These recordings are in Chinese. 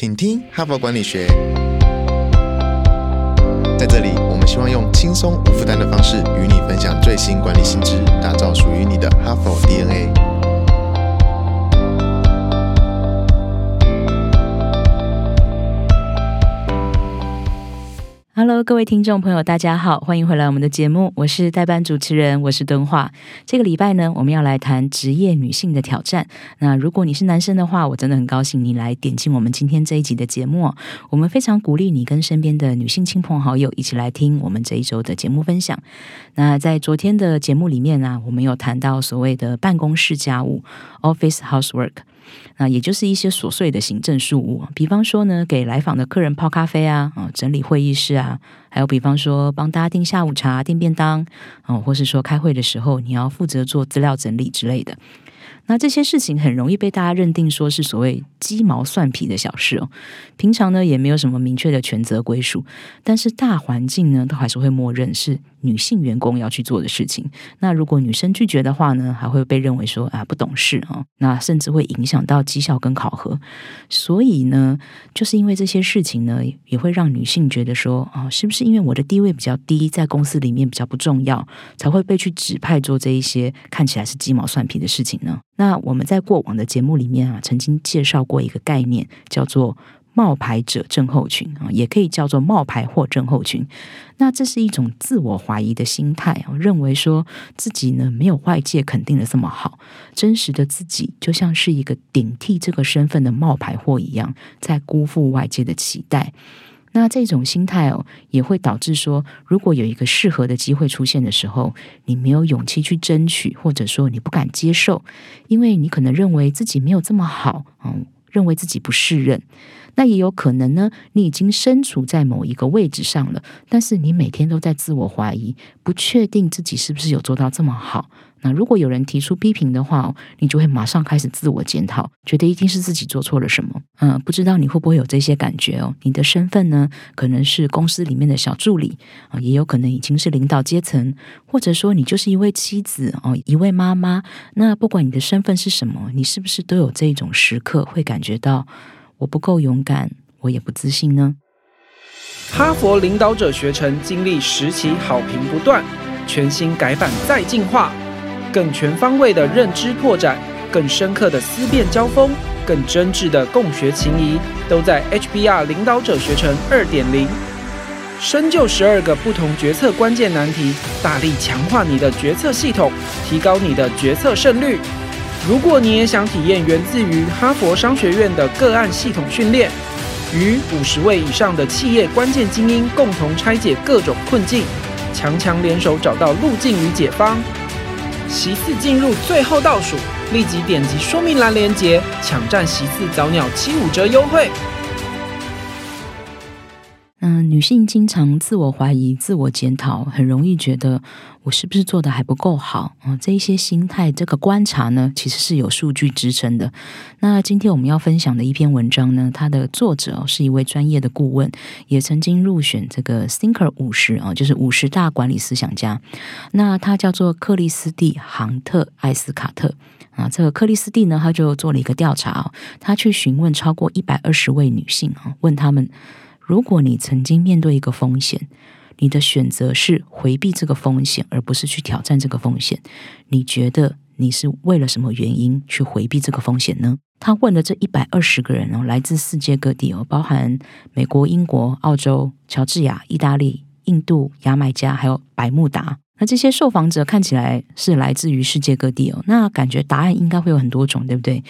请听哈佛管理学。在这里，我们希望用轻松无负担的方式与你分享最新管理新知，打造属于你的哈佛 DNA。Hello，各位听众朋友，大家好，欢迎回来我们的节目，我是代班主持人，我是敦化。这个礼拜呢，我们要来谈职业女性的挑战。那如果你是男生的话，我真的很高兴你来点进我们今天这一集的节目。我们非常鼓励你跟身边的女性亲朋好友一起来听我们这一周的节目分享。那在昨天的节目里面呢，我们有谈到所谓的办公室家务 （office housework）。那也就是一些琐碎的行政事务，比方说呢，给来访的客人泡咖啡啊，啊，整理会议室啊，还有比方说帮大家订下午茶、订便当，哦，或是说开会的时候你要负责做资料整理之类的。那这些事情很容易被大家认定说是所谓鸡毛蒜皮的小事哦，平常呢也没有什么明确的权责归属，但是大环境呢都还是会默认是女性员工要去做的事情。那如果女生拒绝的话呢，还会被认为说啊不懂事啊，那甚至会影响到绩效跟考核。所以呢，就是因为这些事情呢，也会让女性觉得说啊，是不是因为我的地位比较低，在公司里面比较不重要，才会被去指派做这一些看起来是鸡毛蒜皮的事情呢？那我们在过往的节目里面啊，曾经介绍过一个概念，叫做冒牌者症候群啊，也可以叫做冒牌货症候群。那这是一种自我怀疑的心态啊，认为说自己呢没有外界肯定的这么好，真实的自己就像是一个顶替这个身份的冒牌货一样，在辜负外界的期待。那这种心态哦，也会导致说，如果有一个适合的机会出现的时候，你没有勇气去争取，或者说你不敢接受，因为你可能认为自己没有这么好，嗯，认为自己不适任。那也有可能呢，你已经身处在某一个位置上了，但是你每天都在自我怀疑，不确定自己是不是有做到这么好。那如果有人提出批评的话，你就会马上开始自我检讨，觉得一定是自己做错了什么。嗯，不知道你会不会有这些感觉哦？你的身份呢，可能是公司里面的小助理啊，也有可能已经是领导阶层，或者说你就是一位妻子哦，一位妈妈。那不管你的身份是什么，你是不是都有这种时刻会感觉到我不够勇敢，我也不自信呢？哈佛领导者学程经历十期好评不断，全新改版再进化。更全方位的认知拓展，更深刻的思辨交锋，更真挚的共学情谊，都在 HBR 领导者学程二点零。深究十二个不同决策关键难题，大力强化你的决策系统，提高你的决策胜率。如果你也想体验源自于哈佛商学院的个案系统训练，与五十位以上的企业关键精英共同拆解各种困境，强强联手找到路径与解方。席次进入最后倒数，立即点击说明栏链接，抢占席次早鸟七五折优惠。嗯，女性经常自我怀疑、自我检讨，很容易觉得我是不是做的还不够好啊？这一些心态，这个观察呢，其实是有数据支撑的。那今天我们要分享的一篇文章呢，它的作者是一位专业的顾问，也曾经入选这个 Thinker 五十啊，就是五十大管理思想家。那他叫做克里斯蒂·杭特·艾斯卡特啊。这个克里斯蒂呢，他就做了一个调查，他去询问超过一百二十位女性啊，问他们。如果你曾经面对一个风险，你的选择是回避这个风险，而不是去挑战这个风险，你觉得你是为了什么原因去回避这个风险呢？他问的这一百二十个人哦，来自世界各地哦，包含美国、英国、澳洲、乔治亚、意大利、印度、牙买加，还有百慕达。那这些受访者看起来是来自于世界各地哦，那感觉答案应该会有很多种，对不对？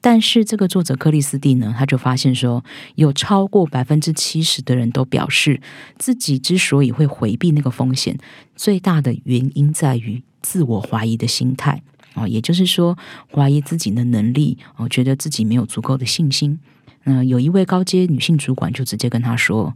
但是这个作者克里斯蒂呢，他就发现说，有超过百分之七十的人都表示，自己之所以会回避那个风险，最大的原因在于自我怀疑的心态啊，也就是说，怀疑自己的能力哦，觉得自己没有足够的信心。嗯，有一位高阶女性主管就直接跟他说。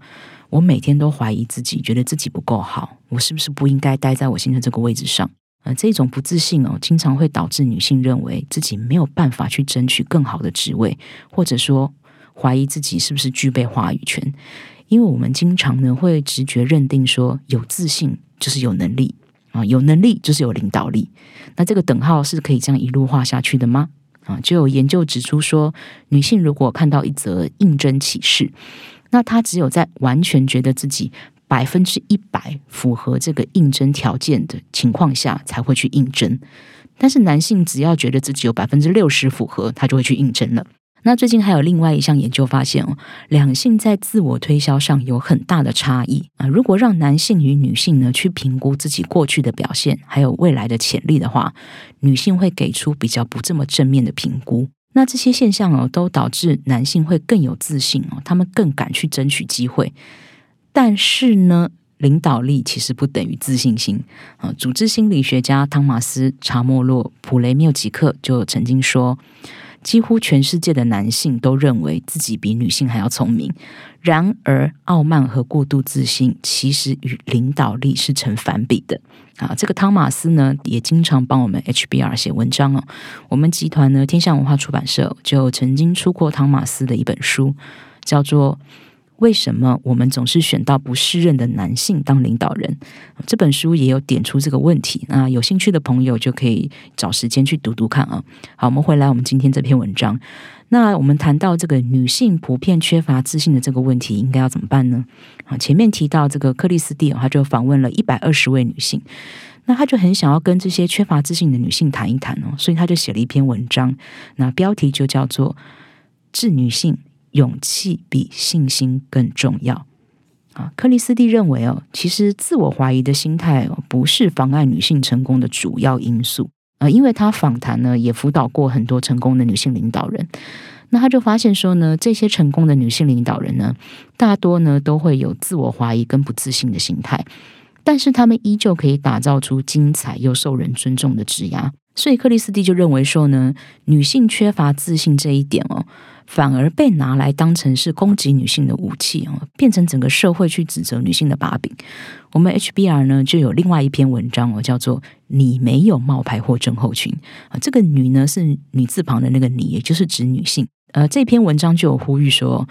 我每天都怀疑自己，觉得自己不够好，我是不是不应该待在我现在这个位置上？呃，这种不自信哦，经常会导致女性认为自己没有办法去争取更好的职位，或者说怀疑自己是不是具备话语权。因为我们经常呢会直觉认定说，有自信就是有能力啊，有能力就是有领导力。那这个等号是可以这样一路画下去的吗？就有研究指出说，女性如果看到一则应征启事，那她只有在完全觉得自己百分之一百符合这个应征条件的情况下，才会去应征。但是男性只要觉得自己有百分之六十符合，他就会去应征了。那最近还有另外一项研究发现哦，两性在自我推销上有很大的差异啊。如果让男性与女性呢去评估自己过去的表现，还有未来的潜力的话，女性会给出比较不这么正面的评估。那这些现象哦，都导致男性会更有自信哦，他们更敢去争取机会。但是呢？领导力其实不等于自信心啊！组织心理学家汤马斯·查莫洛普雷缪吉克就曾经说，几乎全世界的男性都认为自己比女性还要聪明。然而，傲慢和过度自信其实与领导力是成反比的啊！这个汤马斯呢，也经常帮我们 HBR 写文章哦。我们集团呢，天下文化出版社就曾经出过汤马斯的一本书，叫做。为什么我们总是选到不适任的男性当领导人？这本书也有点出这个问题。那有兴趣的朋友就可以找时间去读读看啊。好，我们回来，我们今天这篇文章。那我们谈到这个女性普遍缺乏自信的这个问题，应该要怎么办呢？啊，前面提到这个克里斯蒂，他就访问了一百二十位女性，那他就很想要跟这些缺乏自信的女性谈一谈哦，所以他就写了一篇文章，那标题就叫做《致女性》。勇气比信心更重要啊！克里斯蒂认为哦，其实自我怀疑的心态哦，不是妨碍女性成功的主要因素啊。因为他访谈呢，也辅导过很多成功的女性领导人，那他就发现说呢，这些成功的女性领导人呢，大多呢都会有自我怀疑跟不自信的心态，但是他们依旧可以打造出精彩又受人尊重的职涯。所以克里斯蒂就认为说呢，女性缺乏自信这一点哦。反而被拿来当成是攻击女性的武器哦，变成整个社会去指责女性的把柄。我们 HBR 呢就有另外一篇文章哦，叫做“你没有冒牌或症候群”啊。这个“女”呢是女字旁的那个“你”，也就是指女性。呃，这篇文章就有呼吁说，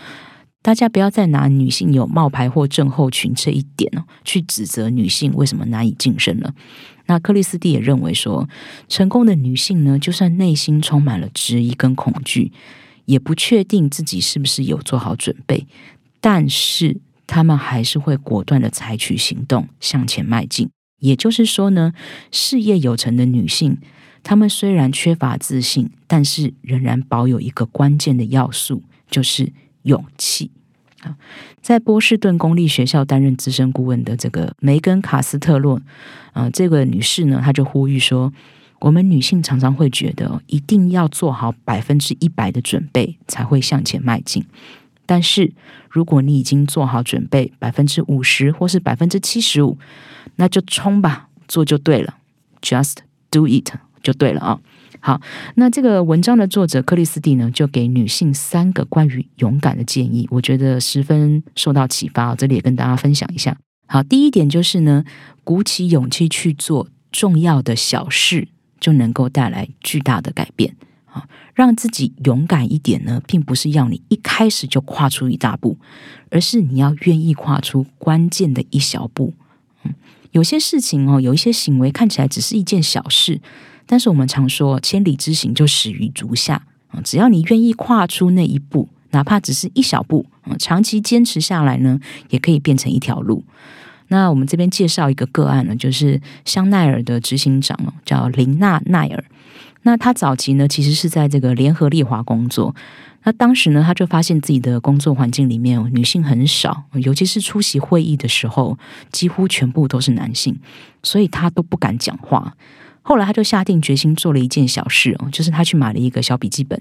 大家不要再拿女性有冒牌或症候群这一点哦，去指责女性为什么难以晋升了。那克里斯蒂也认为说，成功的女性呢，就算内心充满了质疑跟恐惧。也不确定自己是不是有做好准备，但是他们还是会果断的采取行动向前迈进。也就是说呢，事业有成的女性，她们虽然缺乏自信，但是仍然保有一个关键的要素，就是勇气啊。在波士顿公立学校担任资深顾问的这个梅根卡斯特洛啊，这个女士呢，她就呼吁说。我们女性常常会觉得，一定要做好百分之一百的准备才会向前迈进。但是，如果你已经做好准备百分之五十或是百分之七十五，那就冲吧，做就对了，just do it 就对了啊。好，那这个文章的作者克里斯蒂呢，就给女性三个关于勇敢的建议，我觉得十分受到启发，这里也跟大家分享一下。好，第一点就是呢，鼓起勇气去做重要的小事。就能够带来巨大的改变啊！让自己勇敢一点呢，并不是要你一开始就跨出一大步，而是你要愿意跨出关键的一小步。嗯，有些事情哦，有一些行为看起来只是一件小事，但是我们常说千里之行就始于足下啊！只要你愿意跨出那一步，哪怕只是一小步，嗯，长期坚持下来呢，也可以变成一条路。那我们这边介绍一个个案呢，就是香奈儿的执行长叫林娜奈尔。那他早期呢，其实是在这个联合利华工作。那当时呢，他就发现自己的工作环境里面女性很少，尤其是出席会议的时候，几乎全部都是男性，所以他都不敢讲话。后来他就下定决心做了一件小事哦，就是他去买了一个小笔记本。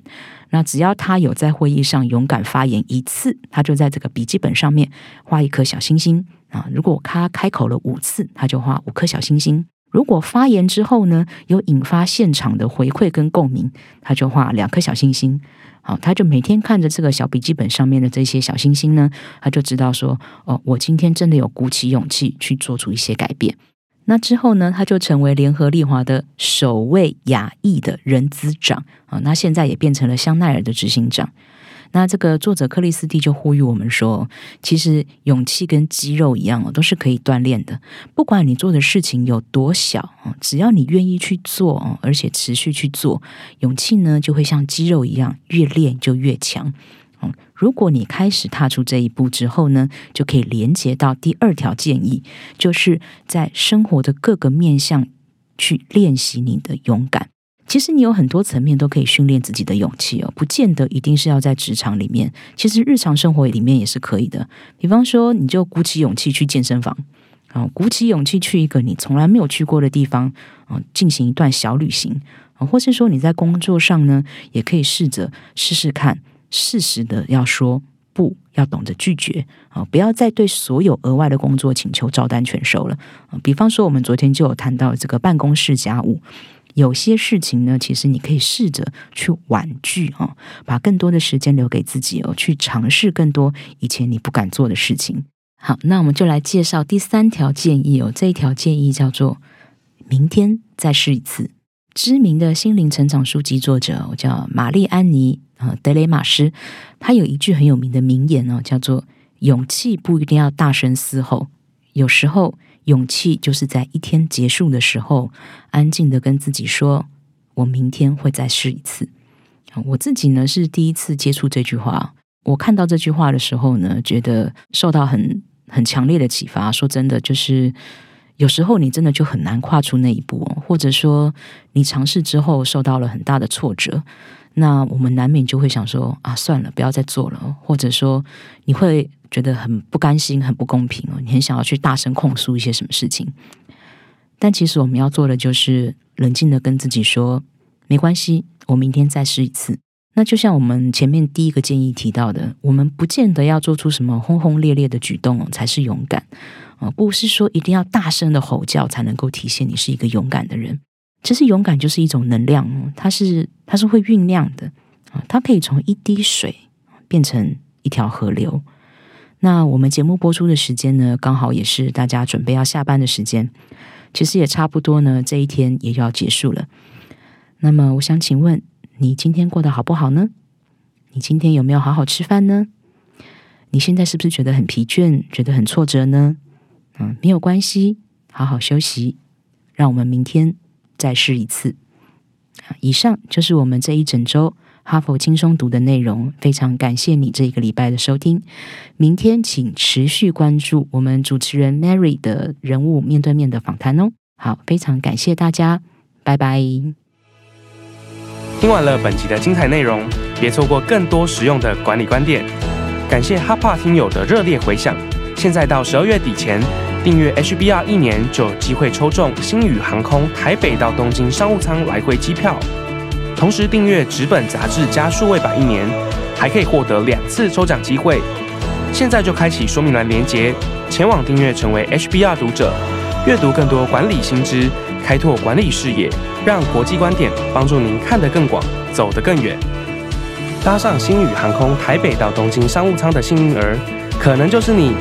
那只要他有在会议上勇敢发言一次，他就在这个笔记本上面画一颗小星星。啊，如果他开口了五次，他就画五颗小星星；如果发言之后呢，有引发现场的回馈跟共鸣，他就画两颗小星星。好，他就每天看着这个小笔记本上面的这些小星星呢，他就知道说，哦，我今天真的有鼓起勇气去做出一些改变。那之后呢，他就成为联合利华的首位亚裔的人资长啊，那现在也变成了香奈儿的执行长。那这个作者克里斯蒂就呼吁我们说，其实勇气跟肌肉一样哦，都是可以锻炼的。不管你做的事情有多小只要你愿意去做，而且持续去做，勇气呢就会像肌肉一样，越练就越强。嗯，如果你开始踏出这一步之后呢，就可以连接到第二条建议，就是在生活的各个面向去练习你的勇敢。其实你有很多层面都可以训练自己的勇气哦，不见得一定是要在职场里面，其实日常生活里面也是可以的。比方说，你就鼓起勇气去健身房，啊，鼓起勇气去一个你从来没有去过的地方，啊，进行一段小旅行，啊，或是说你在工作上呢，也可以试着试试看，适时的要说不要懂得拒绝，啊，不要再对所有额外的工作请求照单全收了。啊，比方说，我们昨天就有谈到这个办公室家务。有些事情呢，其实你可以试着去婉拒啊，把更多的时间留给自己哦，去尝试更多以前你不敢做的事情。好，那我们就来介绍第三条建议哦。这一条建议叫做“明天再试一次”。知名的心灵成长书籍作者我叫玛丽安妮啊德雷马斯，他有一句很有名的名言哦，叫做“勇气不一定要大声嘶吼，有时候”。勇气就是在一天结束的时候，安静的跟自己说：“我明天会再试一次。”我自己呢是第一次接触这句话，我看到这句话的时候呢，觉得受到很很强烈的启发。说真的，就是有时候你真的就很难跨出那一步，或者说你尝试之后受到了很大的挫折。那我们难免就会想说啊，算了，不要再做了，或者说你会觉得很不甘心、很不公平哦，你很想要去大声控诉一些什么事情。但其实我们要做的就是冷静的跟自己说，没关系，我明天再试一次。那就像我们前面第一个建议提到的，我们不见得要做出什么轰轰烈烈的举动才是勇敢啊，不是说一定要大声的吼叫才能够体现你是一个勇敢的人。其实勇敢就是一种能量，它是它是会酝酿的啊，它可以从一滴水变成一条河流。那我们节目播出的时间呢，刚好也是大家准备要下班的时间，其实也差不多呢，这一天也要结束了。那么，我想请问你今天过得好不好呢？你今天有没有好好吃饭呢？你现在是不是觉得很疲倦，觉得很挫折呢？嗯，没有关系，好好休息，让我们明天。再试一次。以上就是我们这一整周哈佛轻松读的内容。非常感谢你这一个礼拜的收听。明天请持续关注我们主持人 Mary 的人物面对面的访谈哦。好，非常感谢大家，拜拜。听完了本集的精彩内容，别错过更多实用的管理观点。感谢哈帕听友的热烈回响。现在到十二月底前。订阅 HBR 一年就有机会抽中星宇航空台北到东京商务舱来回机票，同时订阅纸本杂志加数位版一年，还可以获得两次抽奖机会。现在就开启说明栏连接，前往订阅成为 HBR 读者，阅读更多管理新知，开拓管理视野，让国际观点帮助您看得更广，走得更远。搭上星宇航空台北到东京商务舱的幸运儿，可能就是你。